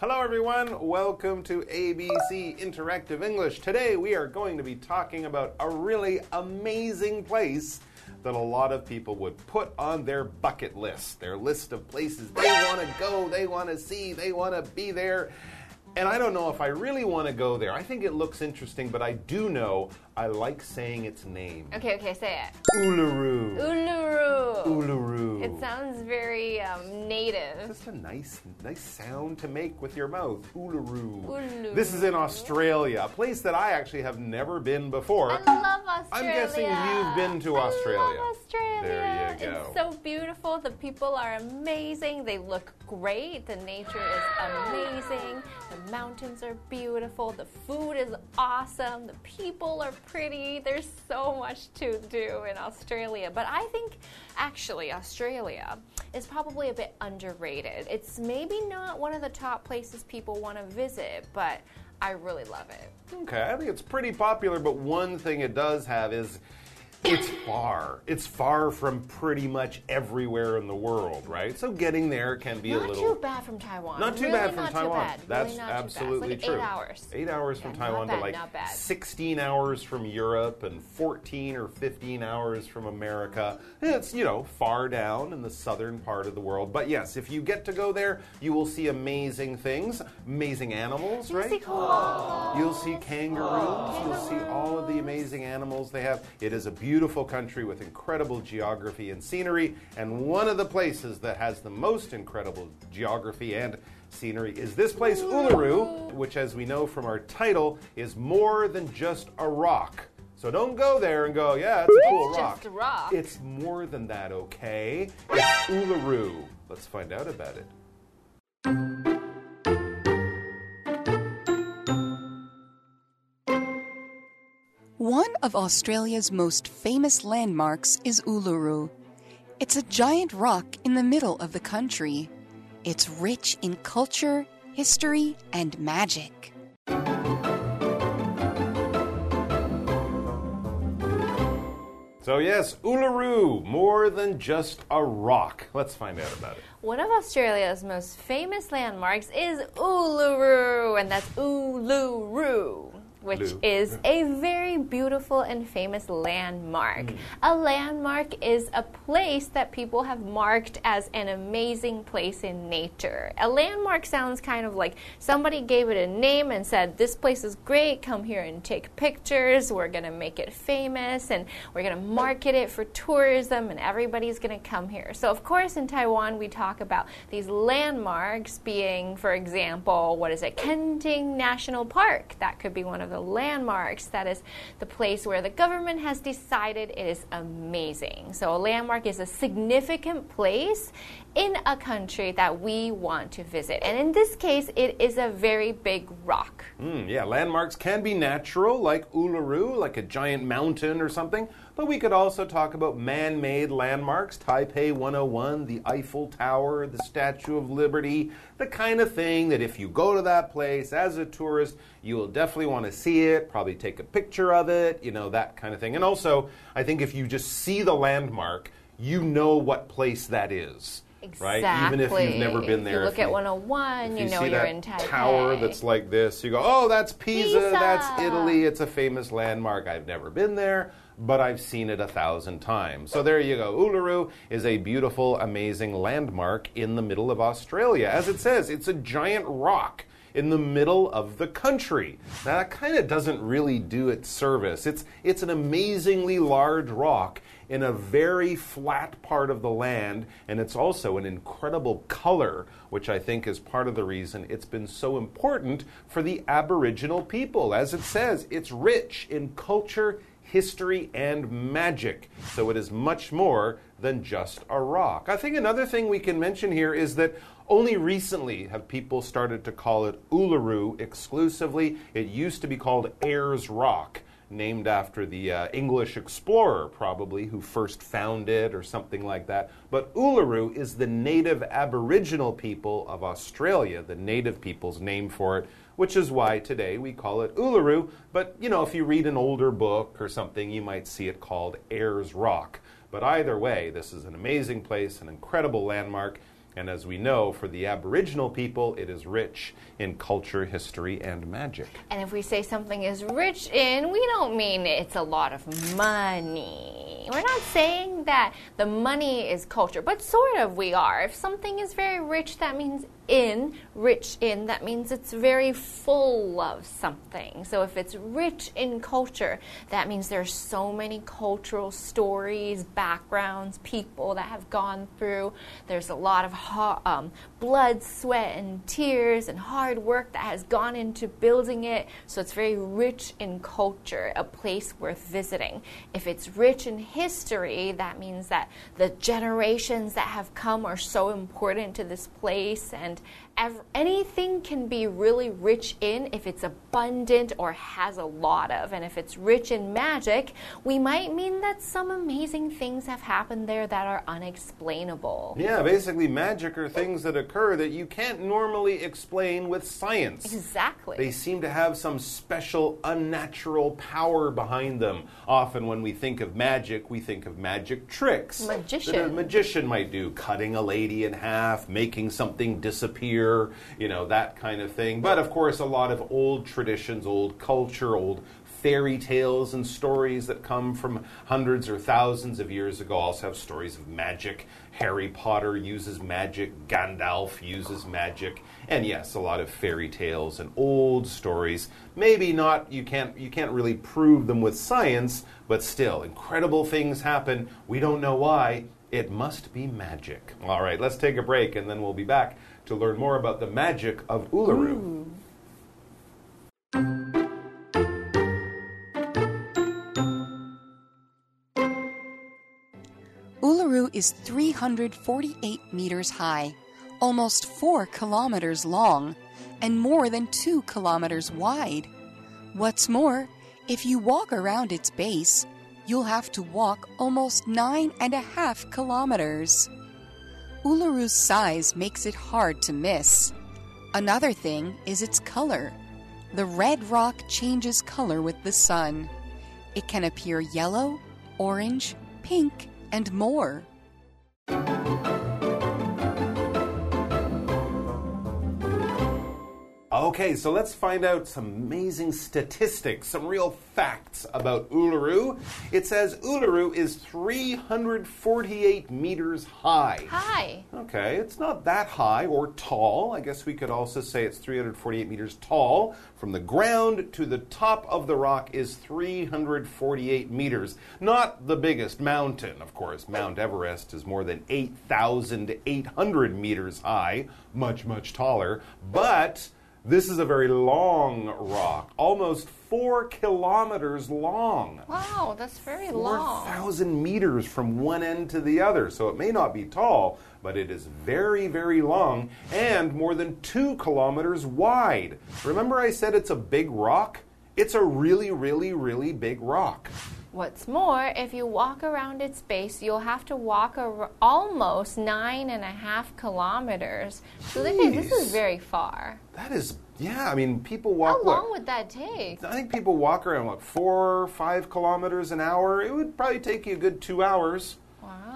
Hello, everyone. Welcome to ABC Interactive English. Today, we are going to be talking about a really amazing place that a lot of people would put on their bucket list, their list of places they want to go, they want to see, they want to be there. And I don't know if I really want to go there. I think it looks interesting, but I do know I like saying its name. Okay, okay, say it. Uluru. Uluru. Uluru. It sounds very um, native. Just a nice, nice sound to make with your mouth. Uluru. Uluru. This is in Australia, a place that I actually have never been before. I love Australia. I'm guessing you've been to I Australia. love Australia. There you go. It's so beautiful. The people are amazing. They look great. The nature is amazing. The mountains are beautiful. The food is awesome. The people are pretty. There's so much to do in Australia. But I think actually Australia is probably a bit underrated. It's maybe not one of the top places people want to visit, but I really love it. Okay, I think it's pretty popular, but one thing it does have is it's far. It's far from pretty much everywhere in the world, right? So getting there can be Not a little Not too bad from Taiwan. Not too Really bad from not Taiwan. Bad. That's really not absolutely bad. It's true. like Eight hours. Eight hours from Taiwan not to like 16 hours from Europe and 14 or 15 hours from America. It's, you know, far down in the southern part of the world. But yes, if you get to go there, you will see amazing things, amazing animals, You'll right? see koalas. You'll see kangaroos. You'll see all of the amazing animals they have. It is a beautiful country with incredible geography and scenery. And one of the places that has the most incredible geography and scenery is this place, Uluru, which, as we know from our title, is more than just a rock. So don't go there and go, yeah, it's a cool It's rock. just a rock. It's more than that, okay? It's Uluru. Let's find out about it. Of Australia's most famous landmarks is Uluru. It's a giant rock in the middle of the country. It's rich in culture, history, and magic. So, yes, Uluru, more than just a rock. Let's find out about it. One of Australia's most famous landmarks is Uluru, and that's Uluru. Which Lu- is a very beautiful and famous landmark. Mm. A landmark is a place that people have marked as an amazing place in nature. A landmark sounds kind of like somebody gave it a name and said, This place is great, come here and take pictures, we're gonna make it famous, and we're gonna market it for tourism, and everybody's gonna come here. So, of course, in Taiwan, we talk about these landmarks being, for example, what is it, Kenting National Park. That could be one of the landmarks. That is the place where the government has decided it is amazing. So, a landmark is a significant place in a country that we want to visit. And in this case, it is a very big rock. Mm, yeah, landmarks can be natural, like Uluru, like a giant mountain or something. But we could also talk about man made landmarks Taipei 101, the Eiffel Tower, the Statue of Liberty, the kind of thing that if you go to that place as a tourist, you will definitely want to see it, probably take a picture of it, you know, that kind of thing. And also, I think if you just see the landmark, you know what place that is. Right? Even if you've never been there. If if you look at 101, if you, you know you're in Taipei. tower that's like this, you go, oh, that's Pisa, Pisa. that's Italy, it's a famous landmark. I've never been there, but I've seen it a thousand times. So there you go. Uluru is a beautiful, amazing landmark in the middle of Australia. As it says, it's a giant rock in the middle of the country. Now that kind of doesn't really do it service. It's it's an amazingly large rock in a very flat part of the land, and it's also an incredible color, which I think is part of the reason it's been so important for the Aboriginal people. As it says, it's rich in culture, history, and magic. So it is much more than just a rock. I think another thing we can mention here is that only recently have people started to call it Uluru exclusively. It used to be called Ayers Rock named after the uh, English explorer, probably, who first found it or something like that. But Uluru is the native Aboriginal people of Australia, the native people's name for it, which is why today we call it Uluru. But, you know, if you read an older book or something, you might see it called Ayers Rock. But either way, this is an amazing place, an incredible landmark. And as we know, for the Aboriginal people, it is rich in culture, history, and magic. And if we say something is rich in, we don't mean it's a lot of money. We're not saying that the money is culture, but sort of we are. If something is very rich, that means in, rich in, that means it's very full of something. So if it's rich in culture, that means there's so many cultural stories, backgrounds, people that have gone through. There's a lot of um, blood, sweat, and tears and hard work that has gone into building it. So it's very rich in culture, a place worth visiting. If it's rich in history, that means that the generations that have come are so important to this place and anything can be really rich in if it's abundant or has a lot of. And if it's rich in magic, we might mean that some amazing things have happened there that are unexplainable. Yeah, basically, magic are things that occur that you can't normally explain with science. Exactly. They seem to have some special, unnatural power behind them. Often, when we think of magic, we think of magic tricks magician. that a magician might do, cutting a lady in half, making something disappear you know, that kind of thing. But of course, a lot of old traditions, old culture, old fairy tales and stories that come from hundreds or thousands of years ago also have stories of magic. Harry Potter uses magic, Gandalf uses magic, and yes, a lot of fairy tales and old stories. Maybe not you can't you can't really prove them with science, but still incredible things happen. We don't know why. It must be magic. All right, let's take a break and then we'll be back to learn more about the magic of Uluru. Uluru is 348 meters high, almost 4 kilometers long, and more than 2 kilometers wide. What's more, if you walk around its base, you'll have to walk almost nine and a half kilometers. Uluru's size makes it hard to miss. Another thing is its color. The red rock changes color with the sun. It can appear yellow, orange, pink, and more. Okay, so let's find out some amazing statistics, some real facts about Uluru. It says Uluru is 348 meters high. High. Okay, it's not that high or tall. I guess we could also say it's 348 meters tall. From the ground to the top of the rock is 348 meters. Not the biggest mountain, of course. Mount Everest is more than 8,800 meters high, much, much taller. But this is a very long rock, almost four kilometers long. Wow, that's very long. 4,000 meters from one end to the other. So it may not be tall, but it is very, very long and more than two kilometers wide. Remember, I said it's a big rock? It's a really, really, really big rock. What's more, if you walk around its base, you'll have to walk almost nine and a half kilometers. So this is very far. That is, yeah. I mean, people walk. How long what, would that take? I think people walk around like four, five kilometers an hour. It would probably take you a good two hours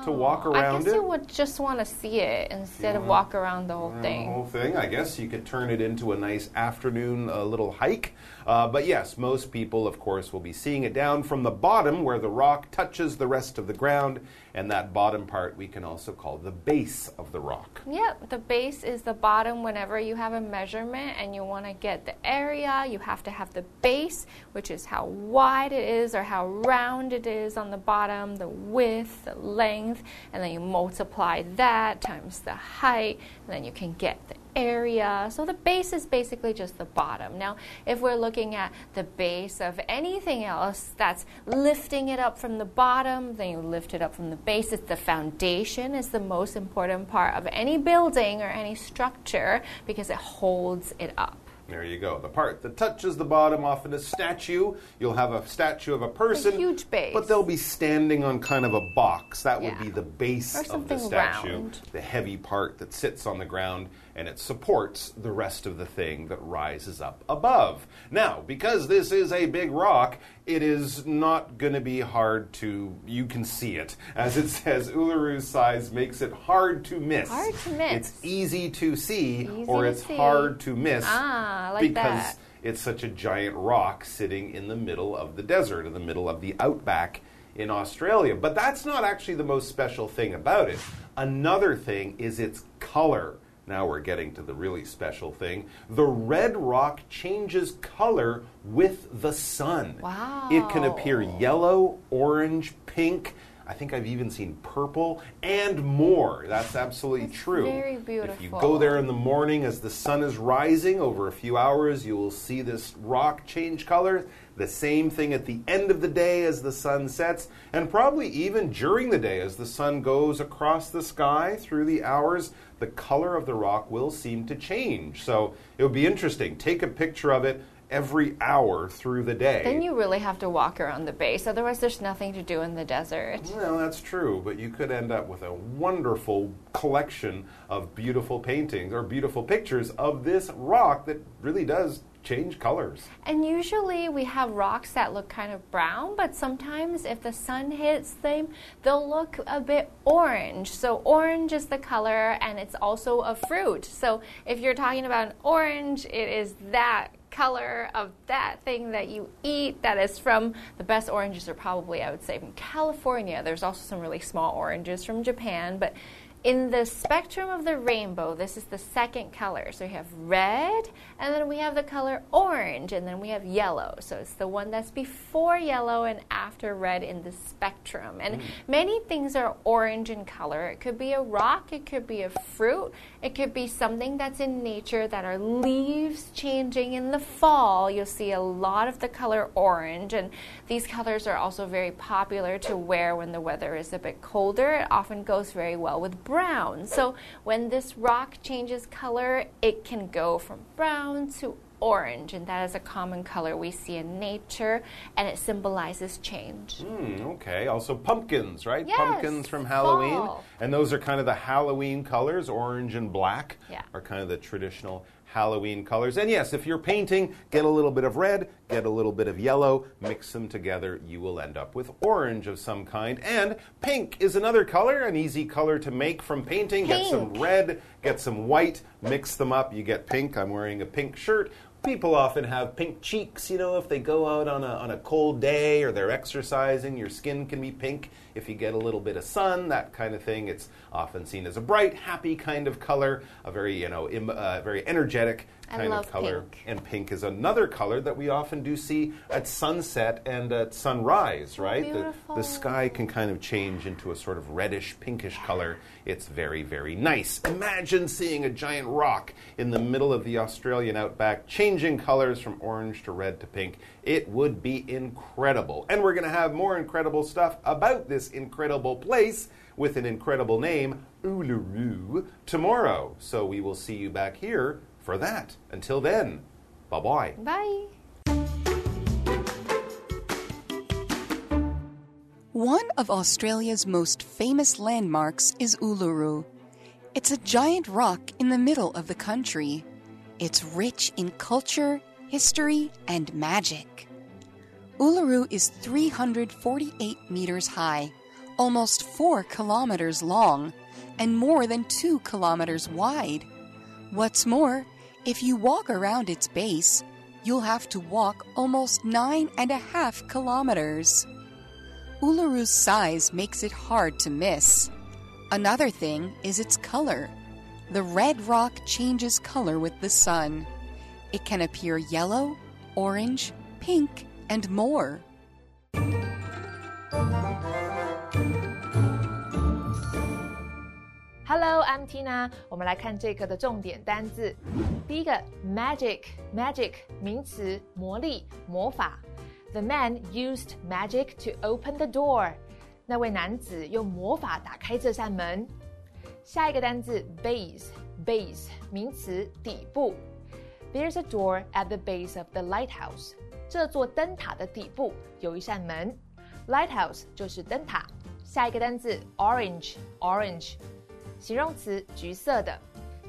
to walk around I guess it. you would just want to see it instead of walk around the whole thing. The whole thing. I guess you could turn it into a nice afternoon uh, little hike. Uh, but yes, most people, of course, will be seeing it down from the bottom where the rock touches the rest of the ground and that bottom part we can also call the base of the rock. Yep, the base is the bottom whenever you have a measurement and you want to get the area, you have to have the base, which is how wide it is or how round it is on the bottom, the width, the length, and then you multiply that times the height, and then you can get the area. So the base is basically just the bottom. Now, if we're looking at the base of anything else that's lifting it up from the bottom, then you lift it up from the base. It's the foundation is the most important part of any building or any structure because it holds it up. There you go. The part that touches the bottom, often a statue. You'll have a statue of a person. A huge base. But they'll be standing on kind of a box. That yeah. would be the base of the statue. Round. The heavy part that sits on the ground. And it supports the rest of the thing that rises up above. Now, because this is a big rock, it is not going to be hard to, you can see it. As it says, Uluru's size makes it hard to miss. Hard to miss. It's easy to see, Easy or to it's see. hard to miss. Ah, like because that. it's such a giant rock sitting in the middle of the desert, in the middle of the outback in Australia. But that's not actually the most special thing about it. Another thing is its color. Now we're getting to the really special thing. The red rock changes color with the sun. Wow. It can appear yellow, orange, pink. I think I've even seen purple and more. That's absolutely true. very beautiful. If you go there in the morning as the sun is rising, over a few hours, you will see this rock change color. The same thing at the end of the day as the sun sets, and probably even during the day as the sun goes across the sky through the hours, the color of the rock will seem to change. So it would be interesting. Take a picture of it every hour through the day. Then you really have to walk around the base, otherwise, there's nothing to do in the desert. Well, that's true, but you could end up with a wonderful collection of beautiful paintings or beautiful pictures of this rock that really does change colors. And usually we have rocks that look kind of brown, but sometimes if the sun hits them, they'll look a bit orange. So, orange is the color and it's also a fruit. So, if you're talking about an orange, it is that color of that thing that you eat that is from the best oranges are probably, I would say, from California. There's also some really small oranges from Japan, but in the spectrum of the rainbow, this is the second color. So we have red, and then we have the color orange, and then we have yellow. So it's the one that's before yellow and after red in the spectrum. And mm. many things are orange in color. It could be a rock, it could be a fruit, it could be something that's in nature that are leaves changing in the fall. You'll see a lot of the color orange, and these colors are also very popular to wear when the weather is a bit colder. It often goes very well with brown. So when this rock changes color, it can go from brown to orange, and that is a common color we see in nature, and it symbolizes change. Hmm, okay. Also, pumpkins, right? Yes, Pumpkins from Halloween. fall. And those are kind of the Halloween colors. Orange and black Yeah. are kind of the traditional Halloween colors. And yes, if you're painting, get a little bit of red, get a little bit of yellow, mix them together, you will end up with orange of some kind. And pink is another color, an easy color to make from painting. Get some red, get some white, mix them up, you get pink. I'm wearing a pink shirt. People often have pink cheeks, you know, if they go out on a, on a cold day or they're exercising, your skin can be pink. If you get a little bit of sun, that kind of thing, it's often seen as a bright, happy kind of color, a very, you know, uh, very energetic kind love of color. pink. And pink is another color that we often do see at sunset and at sunrise, right? The, the sky can kind of change into a sort of reddish, pinkish color. It's very, very nice. Imagine seeing a giant rock in the middle of the Australian outback, changing colors from orange to red to pink. It would be incredible. And we're going to have more incredible stuff about this incredible place with an incredible name, Uluru, tomorrow. So we will see you back here for that. Until then, bye bye. Bye. One of Australia's most famous landmarks is Uluru. It's a giant rock in the middle of the country. It's rich in culture, history, and magic. Uluru is 348 meters high, almost 4 kilometers long, and more than 2 kilometers wide. What's more, if you walk around its base, you'll have to walk almost nine and a half kilometers. Uluru's size makes it hard to miss. Another thing is its color. The red rock changes color with the sun. It can appear yellow, orange, pink, and more. Hello, I'm Tina。我们来看这课的重点单字。第一个，magic，magic 名词，魔力、魔法。The man used magic to open the door。那位男子用魔法打开这扇门。下一个单字，base，base 名词，底部。There's a door at the base of the lighthouse。这座灯塔的底部有一扇门。Lighthouse 就是灯塔。下一个单字，orange，orange。 形容词，橘色的。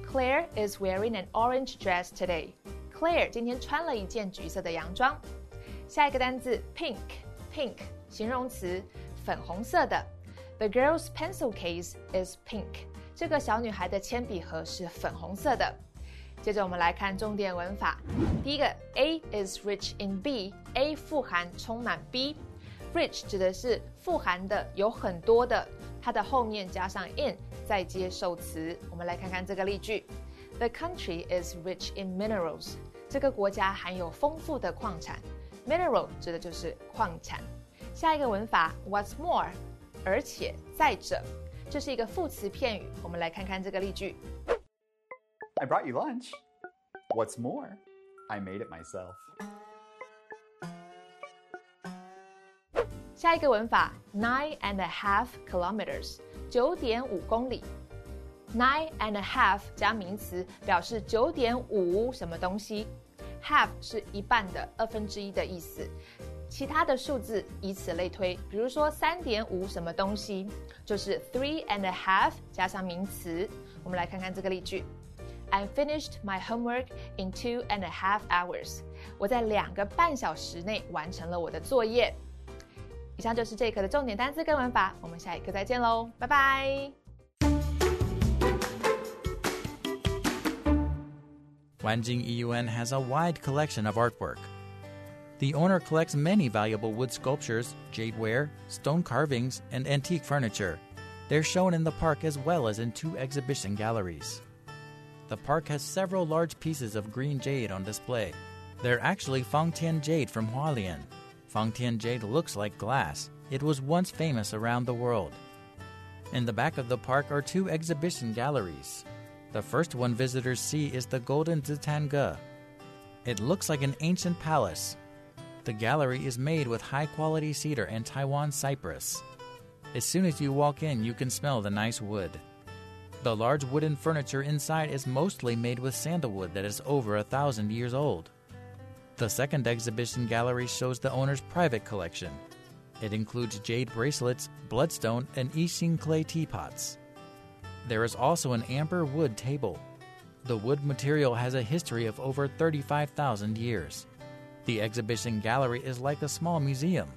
Claire is wearing an orange dress today. Claire 今天穿了一件橘色的洋装。下一个单词 pink，pink 形容词，粉红色的。The girl's pencil case is pink。这个小女孩的铅笔盒是粉红色的。接着我们来看重点文法。第一个，A is rich in B，A 富含充满 B。Rich 指的是富含的，有很多的，它的后面加上 in，再接受词。我们来看看这个例句：The country is rich in minerals。这个国家含有丰富的矿产。Mineral 指的就是矿产。下一个文法，What's more？而且再者，这是一个副词片语。我们来看看这个例句：I brought you lunch. What's more? I made it myself. 下一个文法，nine and a half kilometers，九点五公里。nine and a half 加名词表示九点五什么东西，half 是一半的二分之一的意思。其他的数字以此类推，比如说三点五什么东西，就是 three and a half 加上名词。我们来看看这个例句：I finished my homework in two and a half hours。我在两个半小时内完成了我的作业。以上就是这一课的重点单词跟文法，我们下一课再见喽，拜拜。Wanjing EUN has a wide collection of artwork. The owner collects many valuable wood sculptures, jadeware, stone carvings, and antique furniture. They're shown in the park as well as in two exhibition galleries. The park has several large pieces of green jade on display. They're actually Fengtian jade from Hualien, Fengtian jade looks like glass. It was once famous around the world. In the back of the park are two exhibition galleries. The first one visitors see is the Golden Zitanga. It looks like an ancient palace the gallery is made with high quality cedar and Taiwan cypress. As soon as you walk in, you can smell the nice wood. The large wooden furniture inside is mostly made with sandalwood that is over a thousand years old. The second exhibition gallery shows the owner's private collection. It includes jade bracelets, bloodstone, and Yixing clay teapots. There is also an amber wood table. The wood material has a history of over 35,000 years. The exhibition gallery is like a small museum.